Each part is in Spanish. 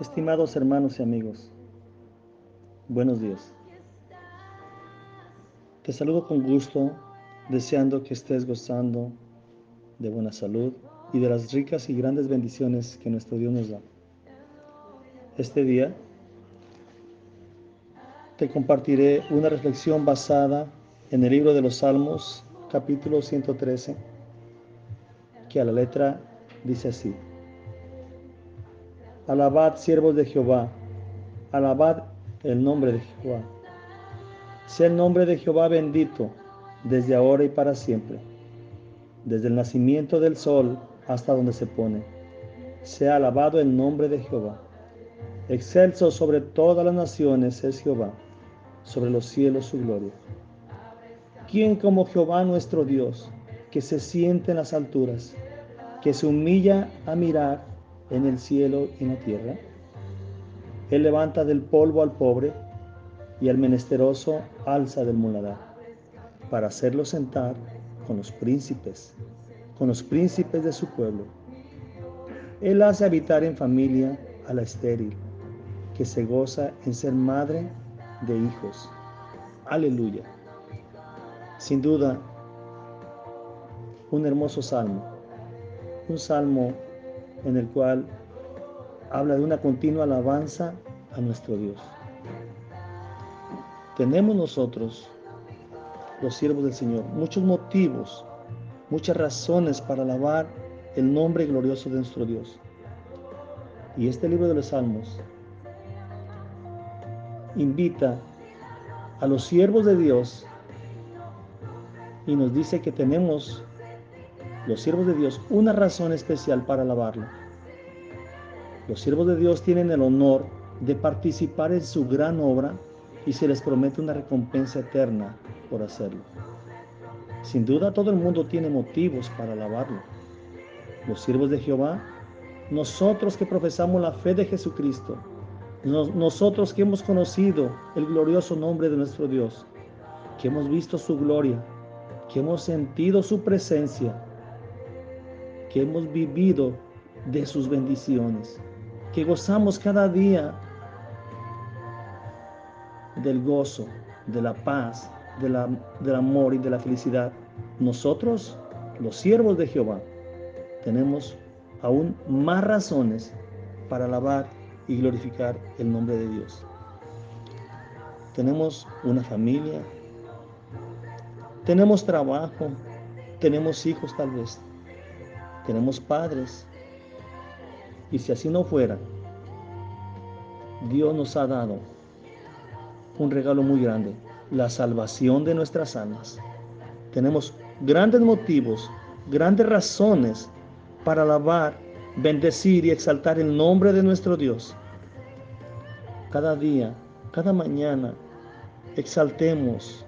Estimados hermanos y amigos, buenos días. Te saludo con gusto, deseando que estés gozando de buena salud y de las ricas y grandes bendiciones que nuestro Dios nos da. Este día te compartiré una reflexión basada en el libro de los Salmos, capítulo 113, que a la letra dice así. Alabad siervos de Jehová, alabad el nombre de Jehová. Sea el nombre de Jehová bendito desde ahora y para siempre, desde el nacimiento del sol hasta donde se pone. Sea alabado el nombre de Jehová. Excelso sobre todas las naciones es Jehová, sobre los cielos su gloria. ¿Quién como Jehová nuestro Dios, que se siente en las alturas, que se humilla a mirar en el cielo y en la tierra. Él levanta del polvo al pobre y al menesteroso alza del muladar, para hacerlo sentar con los príncipes, con los príncipes de su pueblo. Él hace habitar en familia a la estéril, que se goza en ser madre de hijos. Aleluya. Sin duda, un hermoso salmo, un salmo en el cual habla de una continua alabanza a nuestro Dios. Tenemos nosotros, los siervos del Señor, muchos motivos, muchas razones para alabar el nombre glorioso de nuestro Dios. Y este libro de los Salmos invita a los siervos de Dios y nos dice que tenemos los siervos de Dios una razón especial para alabarlo. Los siervos de Dios tienen el honor de participar en su gran obra y se les promete una recompensa eterna por hacerlo. Sin duda todo el mundo tiene motivos para alabarlo. Los siervos de Jehová, nosotros que profesamos la fe de Jesucristo, nosotros que hemos conocido el glorioso nombre de nuestro Dios, que hemos visto su gloria, que hemos sentido su presencia, que hemos vivido de sus bendiciones, que gozamos cada día del gozo, de la paz, del amor y de la felicidad. Nosotros, los siervos de Jehová, tenemos aún más razones para alabar y glorificar el nombre de Dios. Tenemos una familia, tenemos trabajo, tenemos hijos tal vez, tenemos padres. Y si así no fuera, Dios nos ha dado un regalo muy grande, la salvación de nuestras almas. Tenemos grandes motivos, grandes razones para alabar, bendecir y exaltar el nombre de nuestro Dios. Cada día, cada mañana, exaltemos,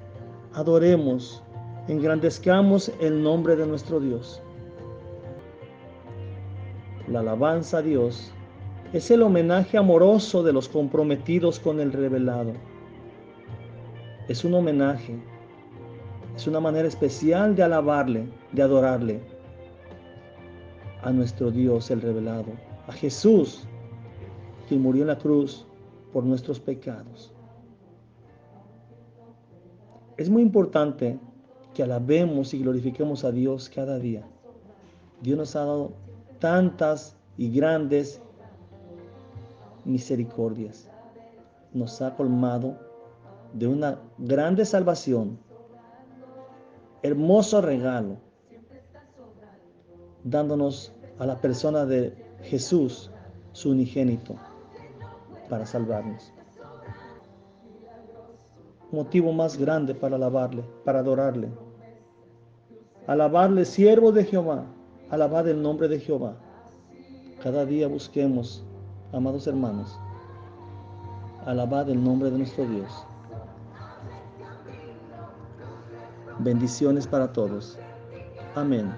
adoremos, engrandezcamos el nombre de nuestro Dios. La alabanza a Dios es el homenaje amoroso de los comprometidos con el revelado. Es un homenaje, es una manera especial de alabarle, de adorarle a nuestro Dios el revelado, a Jesús, quien murió en la cruz por nuestros pecados. Es muy importante que alabemos y glorifiquemos a Dios cada día. Dios nos ha dado tantas y grandes misericordias. Nos ha colmado de una grande salvación, hermoso regalo, dándonos a la persona de Jesús, su unigénito, para salvarnos. Motivo más grande para alabarle, para adorarle. Alabarle, siervo de Jehová, Alabad el nombre de Jehová. Cada día busquemos, amados hermanos, alabad el nombre de nuestro Dios. Bendiciones para todos. Amén.